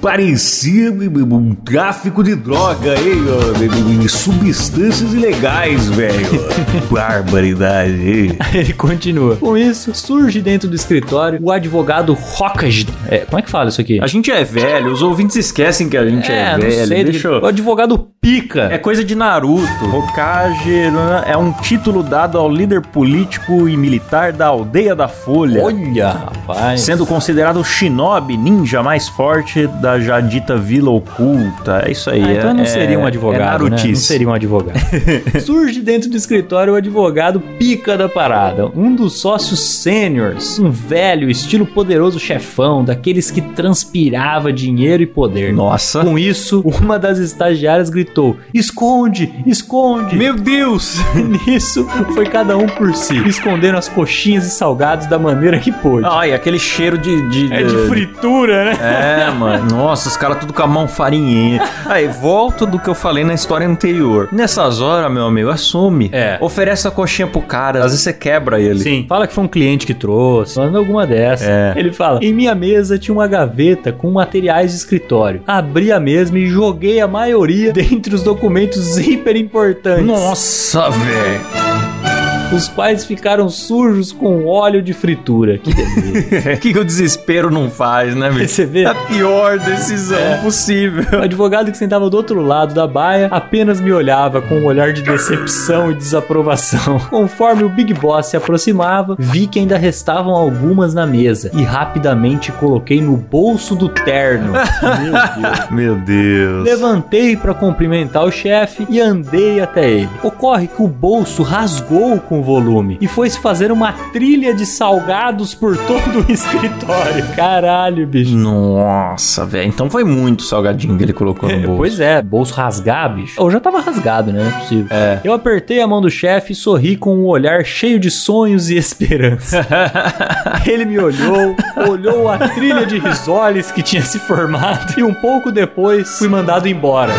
A: Parecia um tráfico de droga, hein? Substâncias ilegais, velho. Barbaridade, hein?
B: Ele continua. Com isso, surge dentro do escritório o advogado Rockage. É, como é que fala isso aqui?
A: A gente é velho, os ouvintes esquecem que a gente é,
B: não
A: velho.
B: sei,
A: Deixa eu...
B: O advogado Pica.
A: É coisa de Naruto. Hokage né, é um título dado ao líder político e militar da Aldeia da Folha.
B: Olha, rapaz.
A: Sendo considerado o shinobi ninja mais forte da já dita Vila Oculta. É isso aí.
B: Ah, então
A: é,
B: não seria um
A: é
B: advogado, né? Não seria um advogado. Surge dentro do escritório o advogado pica da parada, um dos sócios sêniors, um velho, estilo poderoso chefão, daqueles que transpirava dinheiro e poder.
A: Nossa.
B: Com isso, uma das estagiárias gritou: Esconde, esconde!
A: Meu Deus!
B: Nisso, foi cada um por si, escondendo as coxinhas e salgados da maneira que pôde.
A: Ai, aquele cheiro de... de
B: é de fritura, né?
A: É, mano. Nossa, os caras tudo com a mão farinhenta. Aí, volto do que eu falei na história anterior. Nessas horas, meu amigo, assume.
B: É.
A: Oferece a coxinha pro cara. Às vezes você quebra ele.
B: Sim. Fala que foi um cliente que trouxe. Manda alguma dessas.
A: É.
B: Ele fala: Em minha mesa tinha uma gaveta com materiais de escritório. Abri a mesma e joguei a maioria dentre os documentos hiper importantes.
A: Nossa, velho.
B: Os quais ficaram sujos com óleo de fritura. Que delícia.
A: O que, que o desespero não faz, né, bicho?
B: Você vê?
A: A pior decisão
B: É.
A: possível.
B: O advogado que sentava do outro lado da baia apenas me olhava com um olhar de decepção e desaprovação. Conforme o Big Boss se aproximava, vi que ainda restavam algumas na mesa e rapidamente coloquei no bolso do terno. Meu Deus.
A: Meu Deus.
B: Levantei para cumprimentar o chefe e andei até ele. Ocorre que o bolso rasgou com o volume e foi se fazer uma trilha de salgados por todo o escritório. Caralho, bicho.
A: Nossa, velho. Então foi muito salgadinho que ele colocou no bolso.
B: Pois é, bolso rasgar, bicho. Ou já tava rasgado, né? Não é possível. Eu apertei a mão do chefe e sorri com um olhar cheio de sonhos e esperança. Ele me olhou, olhou a trilha de risoles que tinha se formado e um pouco depois fui mandado embora.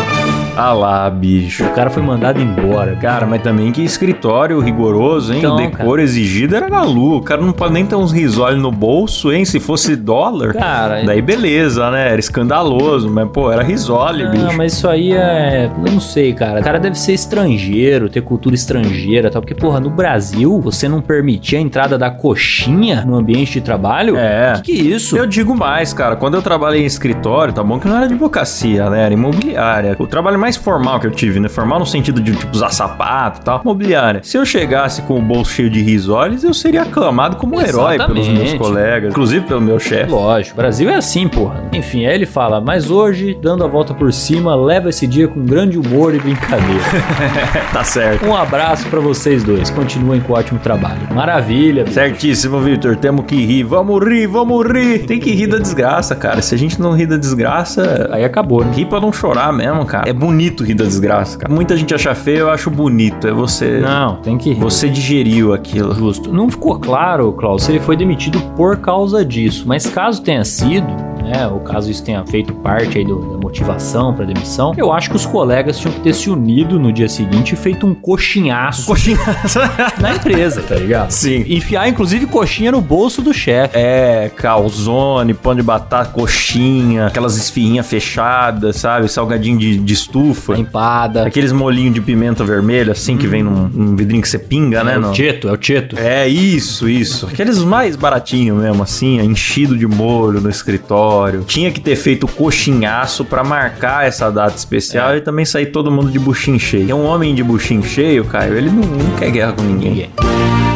A: Ah lá, bicho.
B: O cara foi mandado embora.
A: Cara, mas também que escritório rigoroso, hein?
B: Então,
A: o decor exigido era na lua. O cara não pode nem ter uns risoles no bolso, hein? Se fosse dólar.
B: Cara,
A: Daí beleza, né? Era escandaloso, mas pô, era risole, bicho.
B: mas isso aí é. Eu não sei, cara. O cara deve ser estrangeiro, ter cultura estrangeira e tal. Porque, porra, no Brasil, você não permitia a entrada da coxinha no ambiente de trabalho?
A: É.
B: Que que é isso?
A: Eu digo mais, cara. Quando eu trabalhei em escritório, tá bom que não era advocacia, né? Era imobiliária. O trabalho mais formal que eu tive, né? Formal no sentido de, tipo, usar sapato e tal. Imobiliária. Se eu chegasse com o bolso cheio de risoles, eu seria aclamado como um herói pelos meus colegas. Inclusive pelo meu chefe.
B: Lógico, o Brasil é assim, porra. Enfim, aí ele fala, mas hoje, dando a volta por cima, leva esse dia com grande humor e brincadeira.
A: tá certo.
B: um abraço pra vocês dois, continuem com o ótimo trabalho. Maravilha, bicho.
A: Certíssimo, Victor. Temos que rir. Vamos rir, vamos rir. Tem que rir da desgraça, cara. Se a gente não rir da desgraça,
B: Aí acabou, né?
A: rir pra não chorar mesmo, cara. É bonito rir da desgraça, cara. Muita gente acha feio, eu acho bonito. É você.
B: Não, tem que rir.
A: Você digeriu aquilo.
B: Justo. Não ficou claro, Klaus, se ele foi demitido por causa disso. Mas caso tenha sido, né, ou caso isso tenha feito parte aí do- da motivação pra demissão, eu acho que os colegas tinham que ter se unido no dia seguinte e feito um coxinhaço
A: Coxinha.
B: na empresa, tá ligado?
A: Sim.
B: Enfiar, inclusive, coxinha no bolso do chefe.
A: É, calzone, pão de batata, coxinha, aquelas esfirrinhas fechadas, sabe? Salgadinho de, de estufa.
B: Empada.
A: Aqueles molinhos de pimenta vermelha, assim, que vem num, num vidrinho que você pinga, né?
B: É o Tieto, é o Tieto.
A: É, isso, isso. Aqueles mais baratinhos mesmo, assim, enchido de molho no escritório. Tinha que ter feito coxinhaço pra marcar essa data especial e também sair todo mundo de buchinho cheio. E um homem de buchinho cheio, Caio, ele não, não quer guerra com ninguém.
B: Ninguém.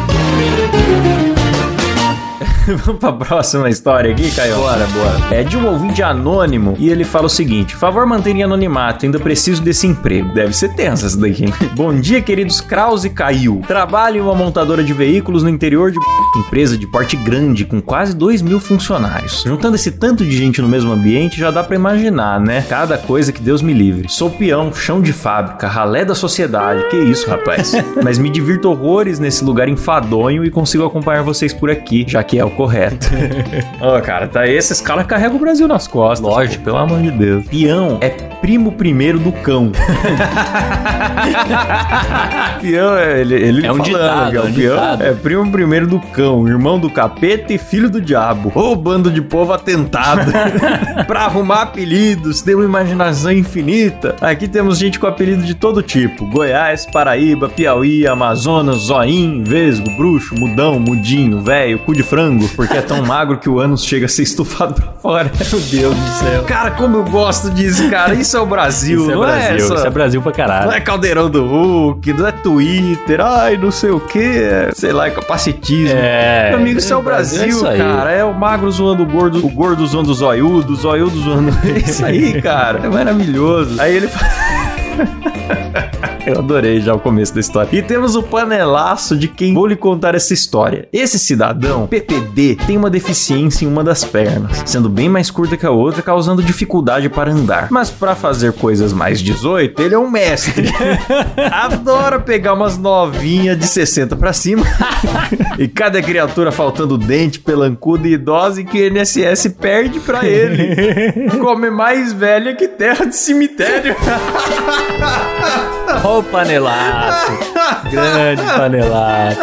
A: Vamos pra próxima história aqui, Caio?
B: Bora, bora.
A: É de um ouvinte anônimo e ele fala o seguinte: favor manter em anonimato, ainda preciso desse emprego. Deve ser tensa essa daqui, hein? Bom dia, queridos Kraus e Caiu. Trabalho em uma montadora de veículos no interior de empresa de porte grande, com quase 2 mil funcionários. Juntando esse tanto de gente no mesmo ambiente, já dá pra imaginar, né? Cada coisa que Deus me livre. Sou peão, chão de fábrica, ralé da sociedade. Que isso, rapaz? Mas me divirto horrores nesse lugar enfadonho e consigo acompanhar vocês por aqui, já que é o correto. Ó, cara, tá essa escala carrega o Brasil nas costas.
B: Lógico.
A: pô, pelo amor de Deus. Peão é primo primeiro do cão. Peão é ele, ele
B: É um
A: falando
B: ditado,
A: é
B: um
A: peão
B: ditado.
A: é primo primeiro do cão, irmão do capeta e filho do diabo. Ô bando de povo atentado. pra arrumar apelidos, tem uma imaginação infinita. Aqui temos gente com apelido de todo tipo: Goiás, Paraíba, Piauí, Amazonas, Zoim, Vesgo, Bruxo, Mudão, Mudinho, Velho, Cu de Frango, porque é tão magro que o ânus chega a ser estufado pra fora. Meu Deus do céu. Cara, como eu gosto disso, cara. Isso é o Brasil,
B: Isso é
A: não
B: Brasil,
A: é essa...
B: isso é Brasil pra caralho.
A: Não é caldeirão do Hulk, não é Twitter, ai, não sei o que, sei lá, é capacitismo.
B: É,
A: Meu amigo, isso é o
B: Brasil é
A: cara. É o magro zoando o gordo, o gordo zoando o zoiudo, o zoiudo zoando. É isso aí, cara. É maravilhoso. Aí ele fala. Eu adorei já o começo da história. E temos o panelaço de quem vou lhe contar essa história. Esse cidadão, PPD, tem uma deficiência em uma das pernas, sendo bem mais curta que a outra, causando dificuldade para andar. Mas para fazer coisas mais 18, ele é um mestre. Adora pegar umas novinhas de 60 pra cima e cada criatura faltando dente, pelancuda e idosa e que o INSS perde pra ele. Come mais velha que terra de cemitério.
B: O panelaço. Grande panelaço.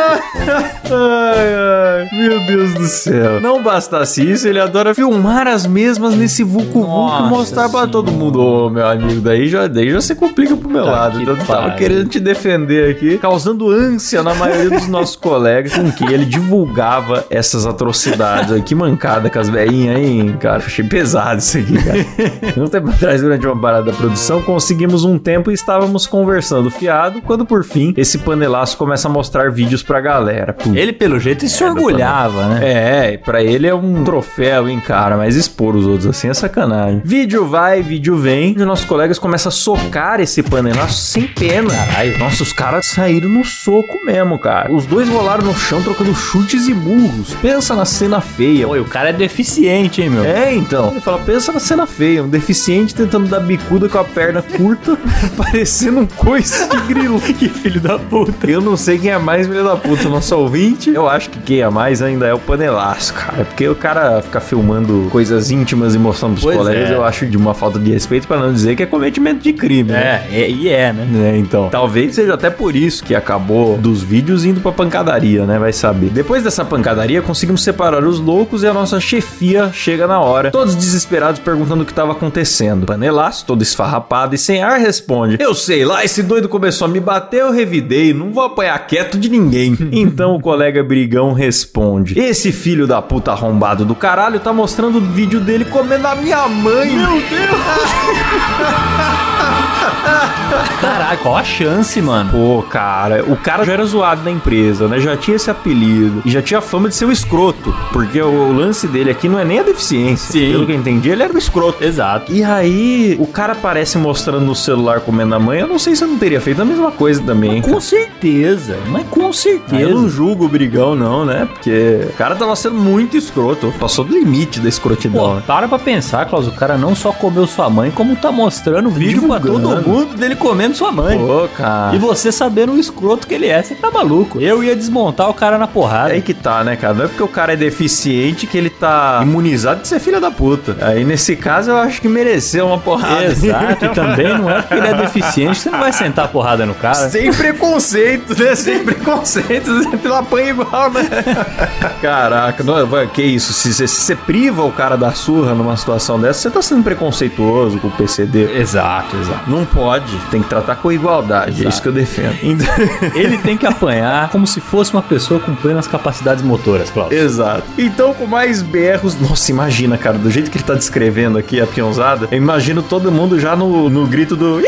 A: Ai, ai, meu Deus do céu. Não bastasse isso, ele adora filmar as mesmas nesse Vucu Vucu e mostrar pra todo mundo. Ô, meu amigo, daí já, daí já se complica pro meu
B: Tá
A: lado. Então eu tava querendo te defender aqui, causando ânsia na maioria dos nossos colegas, com que ele divulgava essas atrocidades. Que mancada com as velhinhas, hein, cara? Achei pesado isso aqui, cara. Um tempo atrás, durante uma parada da produção, conseguimos um tempo e estávamos conversando fiado, quando por fim, esse panelaço começa a mostrar vídeos pra galera.
B: Ele, pelo jeito, se orgulhava, né?
A: É, pra ele é um troféu, hein, cara, mas expor os outros assim é sacanagem. Vídeo vai, vídeo vem, e nossos colegas começam a socar esse panelaço sem pena. Caralho, nossa, os caras saíram no soco mesmo, cara. Os dois rolaram no chão trocando chutes e murros. Pensa na cena feia.
B: Pô, e o cara é deficiente, hein, meu?
A: É, então. Ele fala, pensa na cena feia, um deficiente tentando dar bicuda com a perna curta, parecendo um coice de grilo.
B: Que filho da puta.
A: Eu não sei quem é mais filho da puta, nosso ouvinte. Eu acho que quem é mais ainda é o panelaço, cara. Porque o cara ficar filmando coisas íntimas e mostrando pros
B: Pois
A: colegas,
B: é.
A: eu acho de uma falta de respeito, pra não dizer que é cometimento de crime, né?
B: É, é, e é, né?
A: É, então. Talvez seja até por isso que acabou dos vídeos indo pra pancadaria, né? Vai saber. Depois dessa pancadaria, conseguimos separar os loucos e a nossa chefia chega na hora. Todos desesperados perguntando o que estava acontecendo. Panelaço, todo esfarrapado e sem ar, responde: Eu sei lá, esse doido começou a me bater, eu revidei, não vou apanhar quieto de ninguém. então o colega brigão responde: Esse filho da puta arrombado do caralho tá mostrando o vídeo dele comendo a minha mãe. Meu Deus!
B: Caralho, qual a chance, mano?
A: Pô, cara, o cara já era zoado na empresa, né? Já tinha esse apelido. E já tinha fama de ser o escroto. Porque o lance dele aqui não é nem a deficiência.
B: Sim.
A: Pelo que eu entendi, ele era o escroto.
B: Exato.
A: E aí, o cara aparece mostrando no celular comendo a mãe. Eu não sei se eu não teria feito a mesma coisa também.
B: Com certeza, mas com
A: Ah,
B: certeza.
A: Eu não julgo o brigão, não, né? Porque o cara tava sendo muito escroto. Passou do limite da escrotidão.
B: Pô, para pra pensar, Klaus, o cara não só comeu sua mãe, como tá mostrando vídeo pra todo
A: Divulgando.
B: Mundo dele comendo sua mãe.
A: Pô, cara.
B: E você sabendo o escroto que ele é, você tá maluco. Eu ia desmontar o cara na porrada.
A: É aí que tá, né, cara? Não é porque o cara é deficiente que ele tá imunizado de ser filho da puta. Aí, nesse caso, eu acho que mereceu uma porrada.
B: Exato, e também não é porque ele é deficiente, você não vai sentar a porrada no cara.
A: Sem preconceito, né? Sem preconceito. Você apanha igual, né? Caraca, não, que isso? Se você, se você priva o cara da surra numa situação dessa, você tá sendo preconceituoso com o PCD.
B: Exato, exato.
A: Não pode. Tem que tratar com igualdade. É isso que eu defendo. Então-
B: Ele tem que apanhar como se fosse uma pessoa com plenas capacidades motoras, Klaus.
A: Exato. Então, com mais berros. Nossa, imagina, cara, do jeito que ele tá descrevendo aqui a peãozada, eu imagino todo mundo já no, no grito do.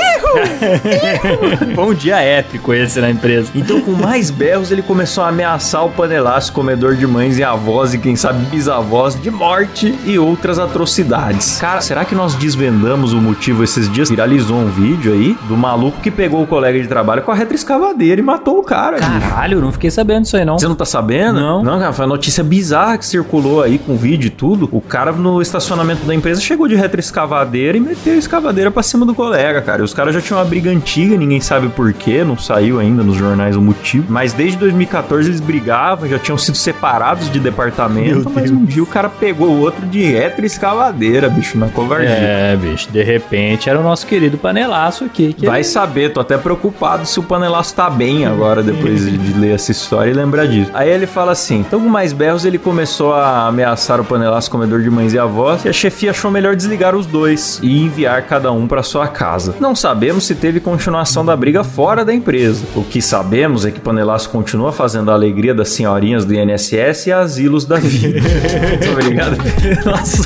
B: Um dia épico esse na empresa.
A: Então, com mais berros, ele começou a ameaçar o panelaço, comedor de mães e avós e quem sabe bisavós de morte e outras atrocidades. Cara, será que nós desvendamos o motivo esses dias? Viralizou um vídeo aí do maluco que pegou o colega de trabalho com a retroescavadeira e matou o cara.
B: Caralho, não fiquei sabendo disso aí, não.
A: Você não tá sabendo?
B: Não.
A: Não, cara, foi uma notícia bizarra que circulou aí com vídeo e tudo. O cara no estacionamento da empresa chegou de retroescavadeira e meteu a escavadeira pra cima do colega, cara. E os caras já tinham uma briga antiga, ninguém sabe por quê, não saiu ainda nos jornais o motivo. Mas desde 2014 eles brigavam, já tinham sido separados de departamento.
B: Meu
A: Mas um dia o cara pegou o outro de retroescavadeira, bicho, na covardia.
B: É, bicho, de repente era o nosso querido panelaço aqui. Que
A: Vai saber, tô até preocupado se o panelaço tá bem agora, depois de ler essa história e lembrar disso. Aí ele fala assim: então com mais berros ele começou a ameaçar o panelaço comedor de mães e avós, e a chefia achou melhor desligar os dois e enviar cada um pra sua casa. Não sabemos se teve continuação da briga fora da empresa. O que sabemos é que panelaço continua fazendo a alegria das senhorinhas do INSS e asilos da vida. Muito obrigado, panelaço.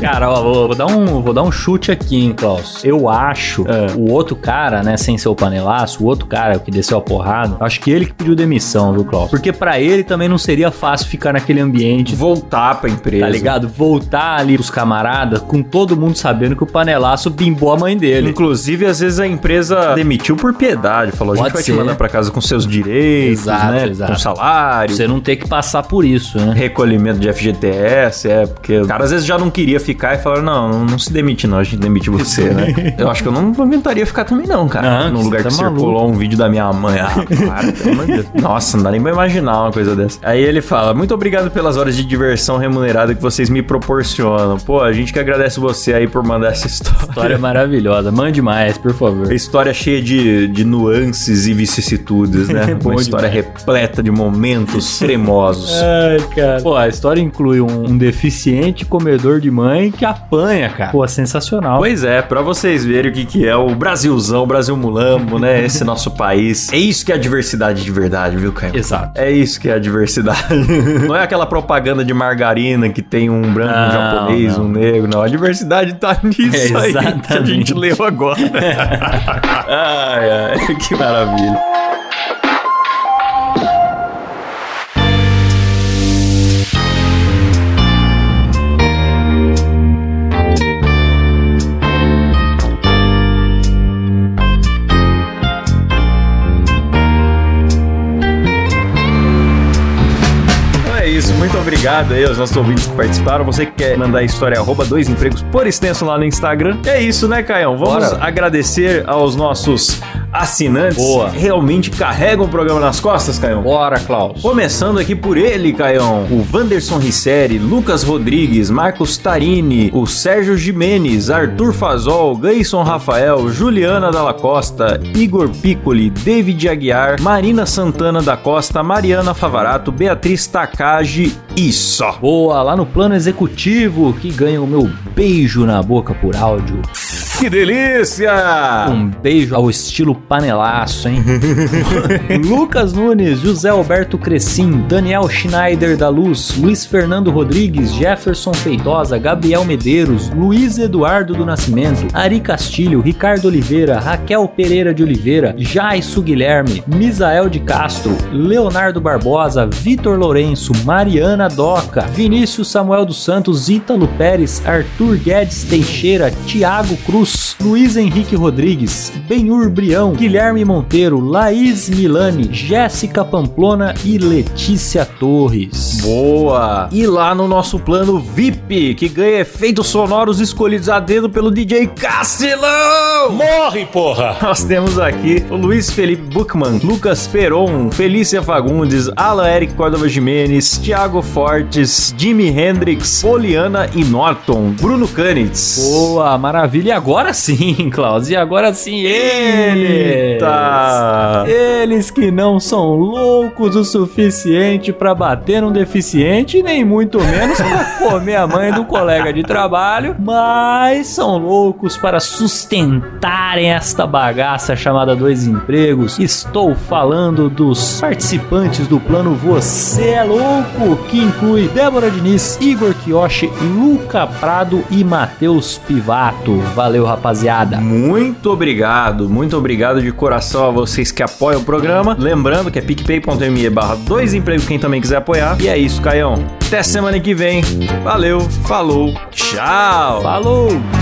B: Cara, ó, vou, vou dar um, vou dar um chute aqui, hein, Klaus. Eu acho
A: É.
B: o outro cara, né, sem ser o panelaço, o outro cara que desceu a porrada, acho que ele que pediu demissão, viu, Klaus? Porque pra ele também não seria fácil ficar naquele ambiente,
A: Voltar pra empresa.
B: tá ligado? Voltar ali pros camaradas com todo mundo sabendo que o panelaço bimbou a mãe dele.
A: Inclusive, às vezes a empresa demitiu por piedade. Falou, a gente vai
B: ser.
A: te mandar pra casa com seus direitos,
B: Exato,
A: né?
B: exato.
A: Com salário.
B: Você não ter que passar por isso, né?
A: Recolhimento de FGTS, é, porque o cara às vezes já não queria ficar e falaram: não, não, não se demite, não, a gente demite você, né? Eu acho que eu não aguentaria ficar também, não, cara.
B: Não,
A: Num lugar
B: tá
A: que
B: maluco.
A: circulou um vídeo da minha mãe. Ah, para, pelo amor de Deus. Nossa, não dá nem pra imaginar uma coisa dessa. Aí ele fala: muito obrigado pelas horas de diversão remunerada que vocês me proporcionam. Pô, a gente que agradece você aí por mandar essa história.
B: História maravilhosa. Mande mais, por favor.
A: História cheia de, de nuances e vicissitudes, né?
B: Bom
A: Uma história repleta de momentos cremosos.
B: Ai, cara. Pô, a história inclui um, um deficiente comedor de mãe que apanha, cara. Pô, sensacional.
A: Pois é, pra vocês verem o que, que é o Brasilzão, o Brasil Mulambo, né? Esse nosso país. É isso que é a diversidade de verdade, viu, Caio?
B: Exato.
A: É isso que é a diversidade. não é aquela propaganda de margarina que tem um branco, um
B: Não,
A: japonês,
B: não.
A: um negro, não. A diversidade tá nisso
B: É,
A: aí que a gente leu agora. ai, ai, que maravilha. Obrigado aí aos nossos ouvintes que participaram. Você que quer mandar a história arroba dois empregos por extenso lá no Instagram. É isso, né, Caião? Vamos
B: Bora.
A: agradecer aos nossos assinantes.
B: Boa.
A: Realmente carregam o programa nas costas, Caião.
B: Bora, Klaus.
A: Começando aqui por ele, Caião. O Wanderson Risseri, Lucas Rodrigues, Marcos Tarini, o Sérgio Jimenez, Arthur Fazol, Gleison Rafael, Juliana Dalla Costa, Igor Piccoli, David Aguiar, Marina Santana da Costa, Mariana Favarato, Beatriz Takagi e só.
B: Boa, lá no plano executivo que ganha o meu beijo na boca por áudio.
A: Que delícia!
B: Um beijo ao estilo panelaço, hein? Lucas Nunes, José Alberto Crescim, Daniel Schneider da Luz, Luiz Fernando Rodrigues, Jefferson Feitosa, Gabriel Medeiros, Luiz Eduardo do Nascimento, Ari Castilho, Ricardo Oliveira, Raquel Pereira de Oliveira, Jaisso Guilherme, Misael de Castro, Leonardo Barbosa, Vitor Lourenço, Mariana Doca, Vinícius Samuel dos Santos, Ítalo Pérez, Arthur Guedes Teixeira, Tiago Cruz, Luiz Henrique Rodrigues, Benhur Brião, Guilherme Monteiro, Laís Milani, Jéssica Pamplona e Letícia Torres.
A: Boa! E lá no nosso plano VIP, que ganha efeitos sonoros escolhidos a dedo pelo DJ Castilão!
C: Morre, porra!
A: Nós temos aqui o Luiz Felipe Buchmann, Lucas Peron, Felícia Fagundes, Alan Eric Córdova Jimenez, Thiago Fortes, Jimi Hendrix, Poliana e Norton, Bruno Canitz.
B: Boa, maravilha. E agora sim, Klaus. E agora sim, eles.
A: Eita!
B: Eles que não são loucos o suficiente pra bater num deficiente, nem muito menos pra comer a mãe do colega de trabalho, mas são loucos para sustentarem esta bagaça chamada Dois Empregos. Estou falando dos participantes do plano Você é Louco, que inclui Débora Diniz, Igor Kiyoshi, Luca Prado e Matheus Pivato. Valeu, rapaziada.
A: Muito obrigado, muito obrigado de coração a vocês que apoiam o programa. Lembrando que é picpay.me barra dois empregos quem também quiser apoiar. E é isso, Caião. Até semana que vem. Valeu, falou, tchau!
B: Falou!